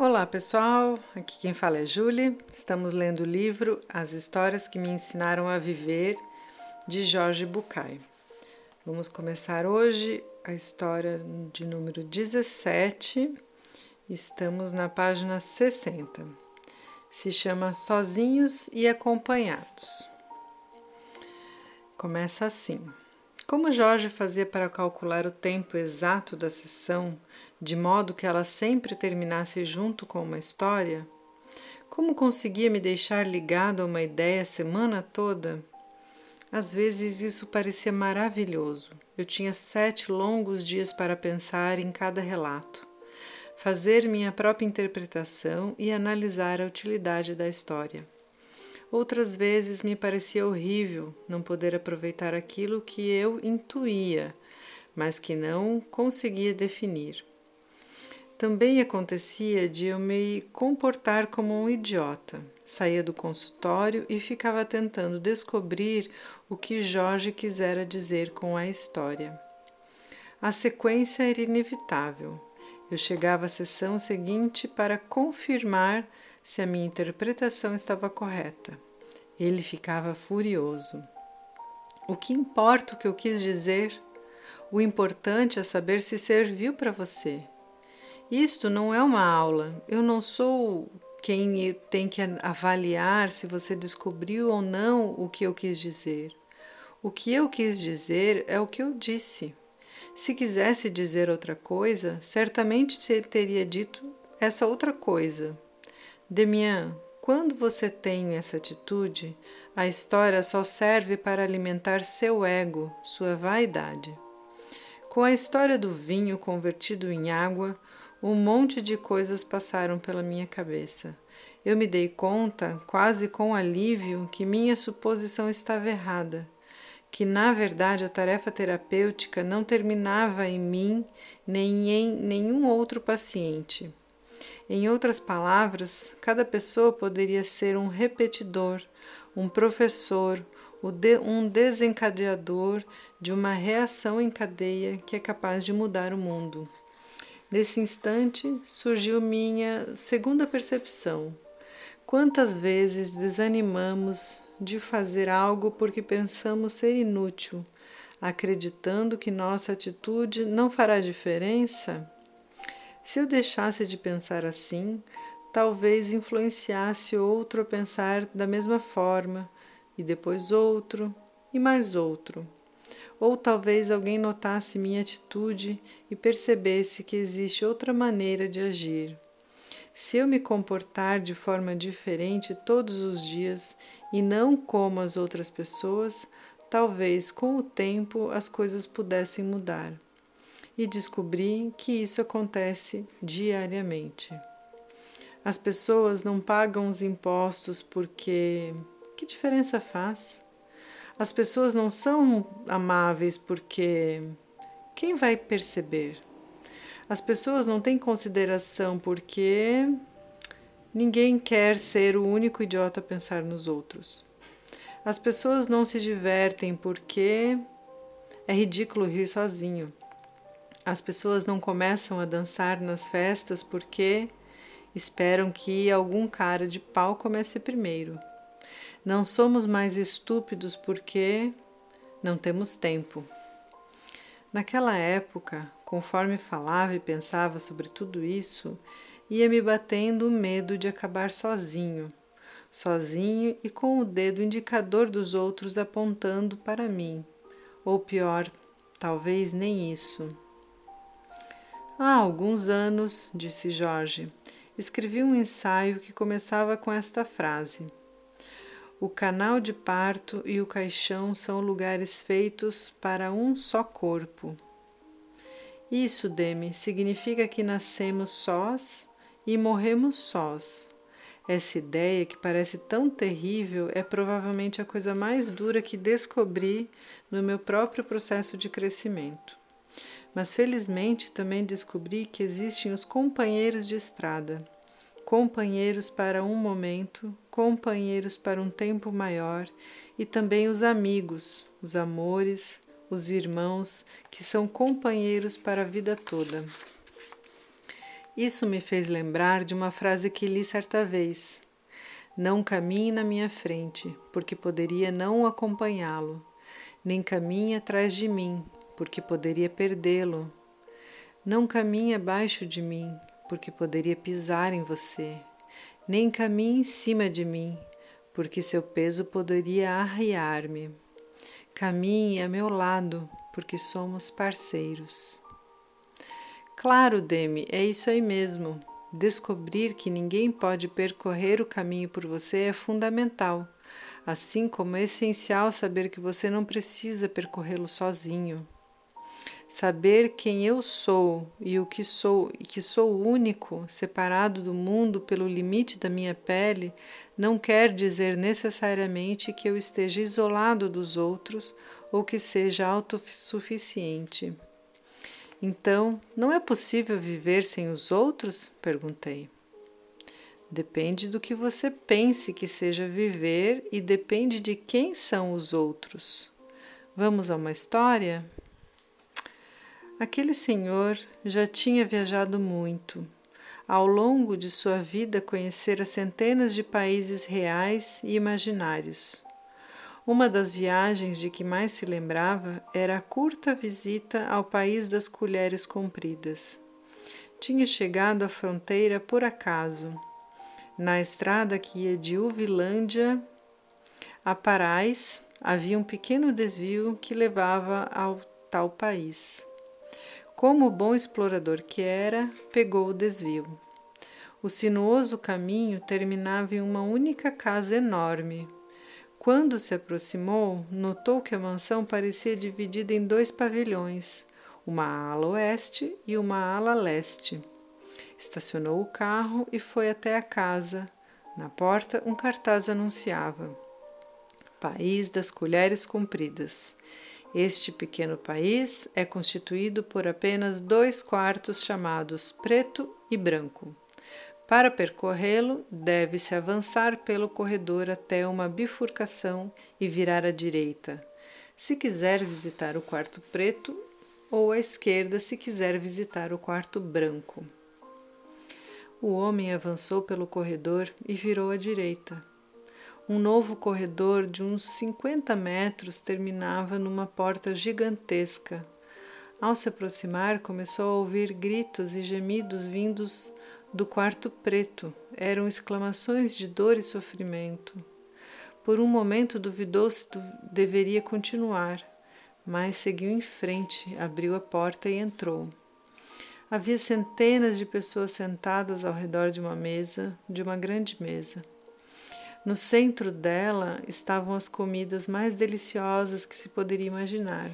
Olá pessoal, aqui quem fala é Julie. Estamos lendo o livro As Histórias que Me Ensinaram a Viver, de Jorge Bucay. Vamos começar hoje a história de número 17. Estamos na página 60. Se chama Sozinhos e Acompanhados. Começa assim. Como Jorge fazia para calcular o tempo exato da sessão, de modo que ela sempre terminasse junto com uma história? Como conseguia me deixar ligado a uma ideia a semana toda? Às vezes isso parecia maravilhoso. Eu tinha sete longos dias para pensar em cada relato, fazer minha própria interpretação e analisar a utilidade da história. Outras vezes me parecia horrível não poder aproveitar aquilo que eu intuía, mas que não conseguia definir. Também acontecia de eu me comportar como um idiota. Saía do consultório e ficava tentando descobrir o que Jorge quisera dizer com a história. A sequência era inevitável. Eu chegava à sessão seguinte para confirmar se a minha interpretação estava correta. Ele ficava furioso. O que importa o que eu quis dizer? O importante é saber se serviu para você. Isto não é uma aula. Eu não sou quem tem que avaliar se você descobriu ou não o que eu quis dizer. O que eu quis dizer é o que eu disse. Se quisesse dizer outra coisa, certamente teria dito essa outra coisa. Demian, quando você tem essa atitude, a história só serve para alimentar seu ego, sua vaidade. Com a história do vinho convertido em água, um monte de coisas passaram pela minha cabeça. Eu me dei conta, quase com alívio, que minha suposição estava errada que na verdade a tarefa terapêutica não terminava em mim nem em nenhum outro paciente. Em outras palavras, cada pessoa poderia ser um repetidor, um professor, um desencadeador de uma reação em cadeia que é capaz de mudar o mundo. Nesse instante surgiu minha segunda percepção. Quantas vezes desanimamos de fazer algo porque pensamos ser inútil, acreditando que nossa atitude não fará diferença? Se eu deixasse de pensar assim, talvez influenciasse outro a pensar da mesma forma, e depois outro, e mais outro. Ou talvez alguém notasse minha atitude e percebesse que existe outra maneira de agir. Se eu me comportar de forma diferente todos os dias e não como as outras pessoas, talvez com o tempo as coisas pudessem mudar. E descobri que isso acontece diariamente. As pessoas não pagam os impostos porque. Que diferença faz? As pessoas não são amáveis porque. Quem vai perceber? As pessoas não têm consideração porque ninguém quer ser o único idiota a pensar nos outros. As pessoas não se divertem porque é ridículo rir sozinho. As pessoas não começam a dançar nas festas porque esperam que algum cara de pau comece primeiro. Não somos mais estúpidos porque não temos tempo. Naquela época, Conforme falava e pensava sobre tudo isso, ia me batendo o medo de acabar sozinho, sozinho e com o dedo indicador dos outros apontando para mim. Ou pior, talvez nem isso. Há alguns anos, disse Jorge, escrevi um ensaio que começava com esta frase: O canal de parto e o caixão são lugares feitos para um só corpo. Isso, Demi, significa que nascemos sós e morremos sós. Essa ideia, que parece tão terrível, é provavelmente a coisa mais dura que descobri no meu próprio processo de crescimento. Mas felizmente também descobri que existem os companheiros de estrada, companheiros para um momento, companheiros para um tempo maior, e também os amigos, os amores, os irmãos que são companheiros para a vida toda. Isso me fez lembrar de uma frase que li certa vez. Não caminhe na minha frente, porque poderia não acompanhá-lo, nem caminhe atrás de mim, porque poderia perdê-lo. Não caminhe abaixo de mim, porque poderia pisar em você, nem caminhe em cima de mim, porque seu peso poderia arriar-me. Caminhe a meu lado, porque somos parceiros. Claro, Demi, é isso aí mesmo. Descobrir que ninguém pode percorrer o caminho por você é fundamental, assim como é essencial saber que você não precisa percorrê-lo sozinho. Saber quem eu sou e o que sou e que sou único, separado do mundo pelo limite da minha pele, não quer dizer necessariamente que eu esteja isolado dos outros ou que seja autossuficiente. Então, não é possível viver sem os outros? perguntei. Depende do que você pense que seja viver e depende de quem são os outros. Vamos a uma história? Aquele senhor já tinha viajado muito. Ao longo de sua vida, conhecera centenas de países reais e imaginários. Uma das viagens de que mais se lembrava era a curta visita ao país das colheres compridas. Tinha chegado à fronteira por acaso. Na estrada que ia de Uvilândia a Parais havia um pequeno desvio que levava ao tal país. Como bom explorador que era, pegou o desvio. O sinuoso caminho terminava em uma única casa enorme, quando se aproximou, notou que a mansão parecia dividida em dois pavilhões, uma ala oeste e uma ala leste. Estacionou o carro e foi até a casa. Na porta, um cartaz anunciava: País das Colheres Compridas. Este pequeno país é constituído por apenas dois quartos chamados preto e branco. Para percorrê-lo, deve-se avançar pelo corredor até uma bifurcação e virar à direita, se quiser visitar o quarto preto, ou à esquerda, se quiser visitar o quarto branco. O homem avançou pelo corredor e virou à direita. Um novo corredor de uns 50 metros terminava numa porta gigantesca. Ao se aproximar, começou a ouvir gritos e gemidos vindos do quarto preto eram exclamações de dor e sofrimento. Por um momento duvidou se deveria continuar, mas seguiu em frente, abriu a porta e entrou. Havia centenas de pessoas sentadas ao redor de uma mesa, de uma grande mesa. No centro dela estavam as comidas mais deliciosas que se poderia imaginar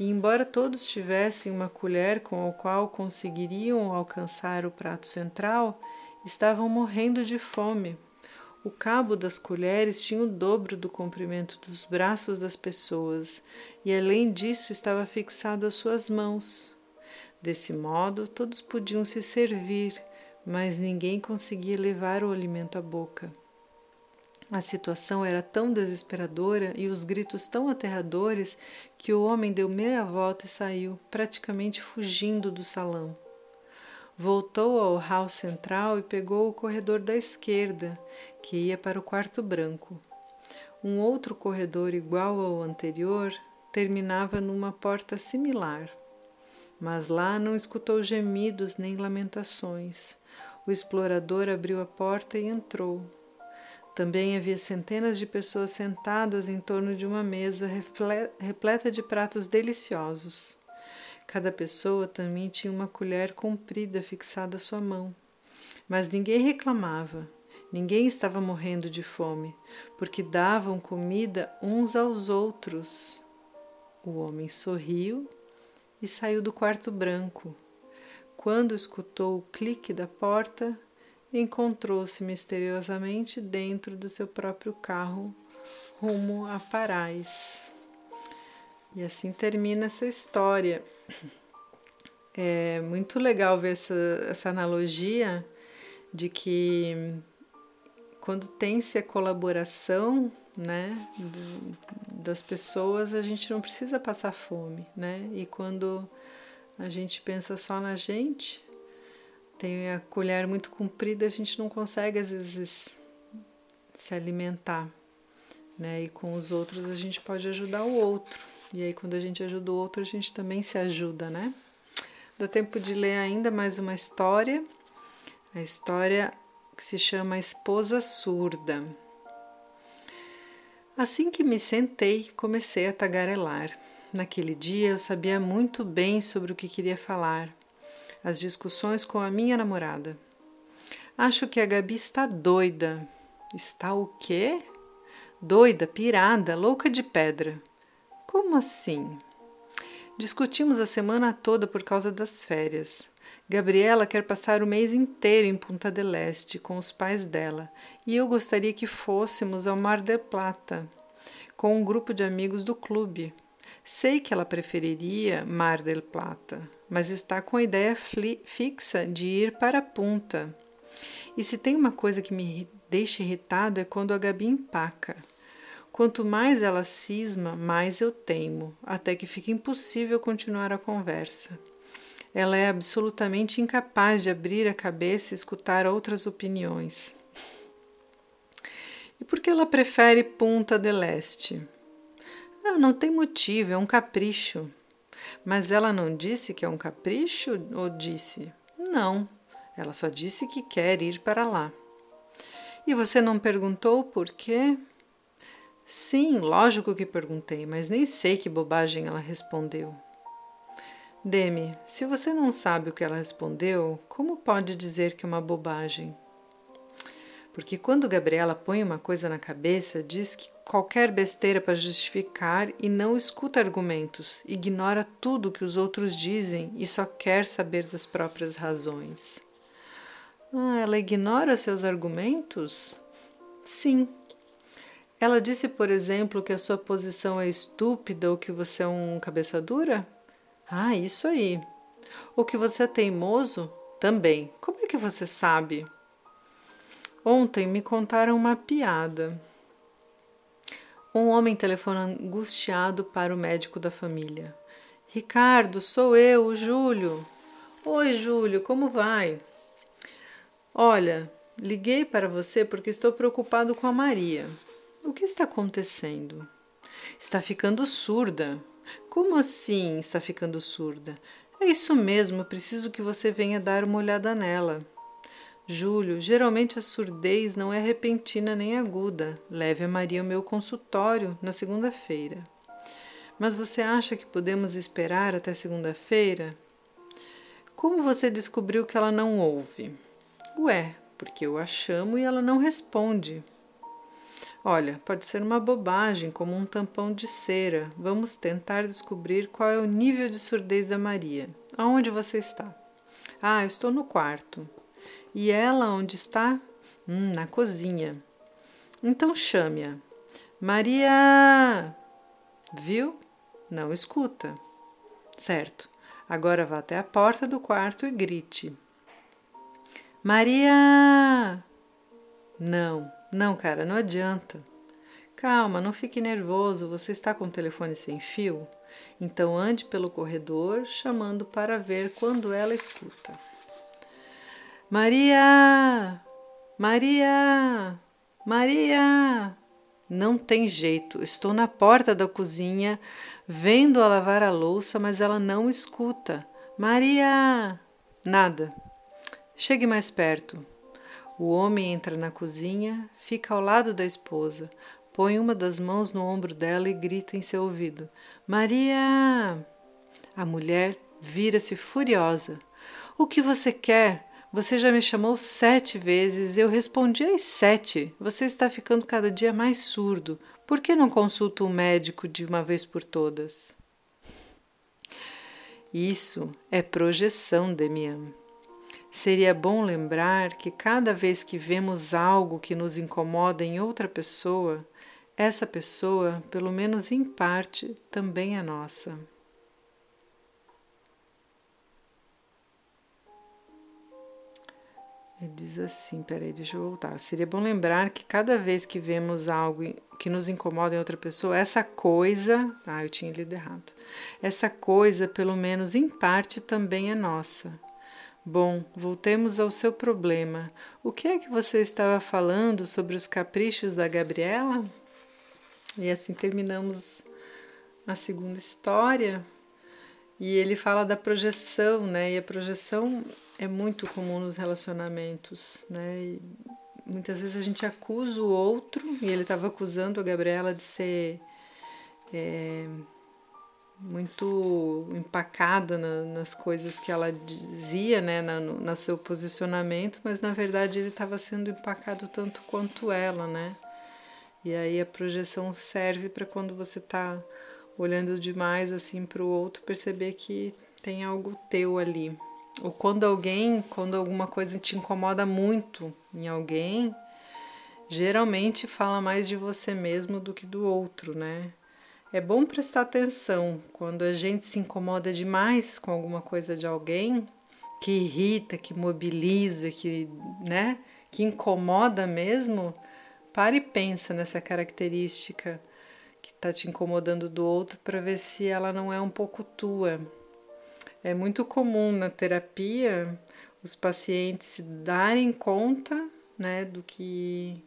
e, embora todos tivessem uma colher com a qual conseguiriam alcançar o prato central, estavam morrendo de fome. O cabo das colheres tinha o dobro do comprimento dos braços das pessoas e, além disso, estava fixado às suas mãos. Desse modo, todos podiam se servir, mas ninguém conseguia levar o alimento à boca. A situação era tão desesperadora e os gritos tão aterradores que o homem deu meia volta e saiu, praticamente fugindo do salão. Voltou ao hall central e pegou o corredor da esquerda, que ia para o quarto branco. Um outro corredor igual ao anterior terminava numa porta similar. Mas lá não escutou gemidos nem lamentações. O explorador abriu a porta e entrou. Também havia centenas de pessoas sentadas em torno de uma mesa repleta de pratos deliciosos. Cada pessoa também tinha uma colher comprida fixada à sua mão. Mas ninguém reclamava, ninguém estava morrendo de fome, porque davam comida uns aos outros. O homem sorriu e saiu do quarto branco. Quando escutou o clique da porta, encontrou-se misteriosamente dentro do seu próprio carro rumo a Parais. E assim termina essa história. É muito legal ver essa, essa analogia de que quando tem-se a colaboração né, das pessoas, a gente não precisa passar fome, né? E quando a gente pensa só na gente, tem a colher muito comprida, a gente não consegue às vezes se alimentar, né? E com os outros a gente pode ajudar o outro. E aí quando a gente ajuda o outro, a gente também se ajuda, né? Dá tempo de ler ainda mais uma história. A história que se chama Esposa Surda. Assim que me sentei, comecei a tagarelar. Naquele dia eu sabia muito bem sobre o que queria falar. As discussões com a minha namorada. Acho que a Gabi está doida. Está o quê? Doida, pirada, louca de pedra. Como assim? Discutimos a semana toda por causa das férias. Gabriela quer passar o mês inteiro em Punta del Este com os pais dela e eu gostaria que fôssemos ao Mar del Plata com um grupo de amigos do clube. Sei que ela preferiria Mar del Plata, mas está com a ideia fixa de ir para a Punta. E se tem uma coisa que me deixa irritado é quando a Gabi empaca. Quanto mais ela cisma, mais eu teimo, até que fica impossível continuar a conversa. Ela é absolutamente incapaz de abrir a cabeça e escutar outras opiniões. E por que ela prefere Punta del Este? Ah, não tem motivo, é um capricho. Mas ela não disse que é um capricho ou disse? Não, ela só disse que quer ir para lá. E você não perguntou por quê? Sim, lógico que perguntei, mas nem sei que bobagem ela respondeu. Demi, se você não sabe o que ela respondeu, como pode dizer que é uma bobagem? Porque quando Gabriela põe uma coisa na cabeça, diz que qualquer besteira para justificar e não escuta argumentos, ignora tudo que os outros dizem e só quer saber das próprias razões. Ah, ela ignora seus argumentos? Sim, ela disse, por exemplo, que a sua posição é estúpida ou que você é um cabeça dura? Ah, isso aí. Ou que você é teimoso? Também. Como é que você sabe? Ontem me contaram uma piada. Um homem telefona angustiado para o médico da família. Ricardo, sou eu, o Júlio. Oi, Júlio, como vai? Olha, liguei para você porque estou preocupado com a Maria. O que está acontecendo? Está ficando surda. Como assim está ficando surda? É isso mesmo, preciso que você venha dar uma olhada nela. Júlio, geralmente a surdez não é repentina nem aguda. Leve a Maria ao meu consultório na segunda-feira. Mas você acha que podemos esperar até segunda-feira? Como você descobriu que ela não ouve? Ué, porque eu a chamo e ela não responde. Olha, pode ser uma bobagem, como um tampão de cera. Vamos tentar descobrir qual é o nível de surdez da Maria. Aonde você está? Ah, estou no quarto. E ela onde está? Hum, na cozinha. Então chame-a. Maria! Viu? Não escuta. Certo. Agora vá até a porta do quarto e grite. Maria! Não. Não, cara, não adianta. Calma, não fique nervoso, você está com o telefone sem fio? Então ande pelo corredor chamando para ver quando ela escuta. Maria! Maria! Maria! Não tem jeito, estou na porta da cozinha, vendo-a lavar a louça, mas ela não escuta. Maria! Nada. Chegue mais perto. O homem entra na cozinha, fica ao lado da esposa, põe uma das mãos no ombro dela e grita em seu ouvido: Maria! A mulher vira-se furiosa. O que você quer? Você já me chamou sete vezes, eu respondi às sete. Você está ficando cada dia mais surdo. Por que não consulta um médico de uma vez por todas? Isso é projeção, Demian. Seria bom lembrar que cada vez que vemos algo que nos incomoda em outra pessoa, essa pessoa, pelo menos em parte, também é nossa. Ele diz assim, peraí, deixa eu voltar. Seria bom lembrar que cada vez que vemos algo que nos incomoda em outra pessoa, essa coisa, ah, eu tinha lido errado. Essa coisa, pelo menos em parte, também é nossa. Bom, voltemos ao seu problema. O que é que você estava falando sobre os caprichos da Gabriela? E assim terminamos a segunda história. E ele fala da projeção, né? E a projeção é muito comum nos relacionamentos, né? E muitas vezes a gente acusa o outro, e ele estava acusando a Gabriela de ser é, muito empacada na, nas coisas que ela dizia, né, na, no seu posicionamento, mas na verdade ele estava sendo empacado tanto quanto ela, né? E aí a projeção serve para quando você está olhando demais assim para o outro perceber que tem algo teu ali. Ou quando alguém, quando alguma coisa te incomoda muito em alguém, geralmente fala mais de você mesmo do que do outro, né? É bom prestar atenção quando a gente se incomoda demais com alguma coisa de alguém que irrita, que mobiliza, que, né, que incomoda mesmo. Pare e pensa nessa característica que está te incomodando do outro para ver se ela não é um pouco tua. É muito comum na terapia os pacientes se darem conta né, do que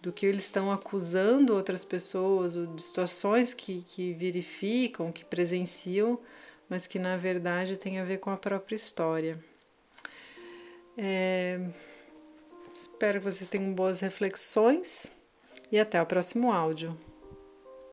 do que eles estão acusando outras pessoas, ou de situações que, que verificam, que presenciam, mas que na verdade tem a ver com a própria história. É, espero que vocês tenham boas reflexões e até o próximo áudio.